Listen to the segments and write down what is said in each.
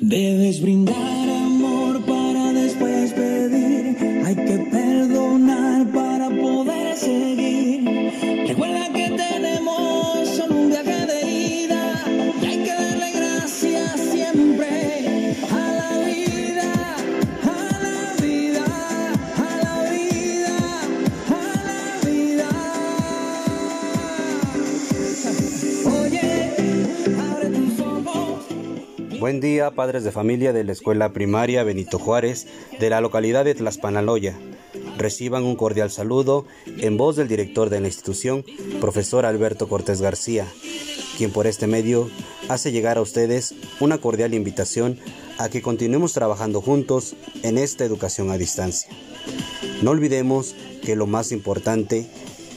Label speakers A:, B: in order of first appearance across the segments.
A: Debes brindar
B: Buen día, padres de familia de la Escuela Primaria Benito Juárez de la localidad de Tlaspanaloya. Reciban un cordial saludo en voz del director de la institución, profesor Alberto Cortés García, quien por este medio hace llegar a ustedes una cordial invitación a que continuemos trabajando juntos en esta educación a distancia. No olvidemos que lo más importante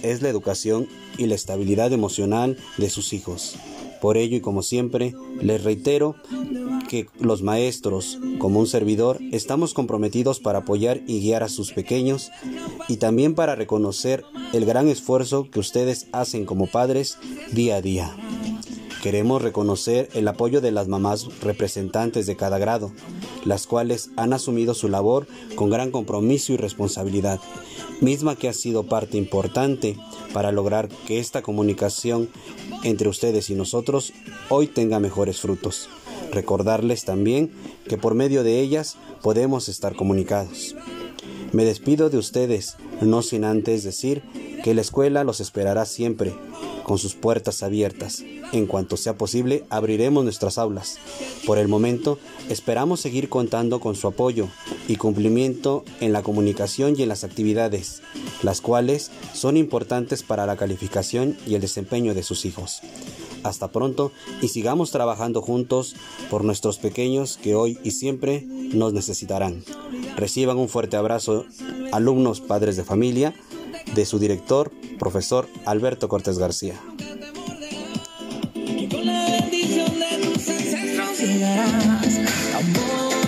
B: es la educación y la estabilidad emocional de sus hijos. Por ello y como siempre, les reitero que los maestros, como un servidor, estamos comprometidos para apoyar y guiar a sus pequeños y también para reconocer el gran esfuerzo que ustedes hacen como padres día a día. Queremos reconocer el apoyo de las mamás representantes de cada grado, las cuales han asumido su labor con gran compromiso y responsabilidad, misma que ha sido parte importante para lograr que esta comunicación entre ustedes y nosotros hoy tenga mejores frutos. Recordarles también que por medio de ellas podemos estar comunicados. Me despido de ustedes, no sin antes decir que la escuela los esperará siempre, con sus puertas abiertas. En cuanto sea posible, abriremos nuestras aulas. Por el momento, esperamos seguir contando con su apoyo y cumplimiento en la comunicación y en las actividades, las cuales son importantes para la calificación y el desempeño de sus hijos. Hasta pronto y sigamos trabajando juntos por nuestros pequeños que hoy y siempre nos necesitarán. Reciban un fuerte abrazo, alumnos, padres de familia, de su director, profesor Alberto Cortés García.
A: Y con la bendición de tus ancestros llegarás. Amor.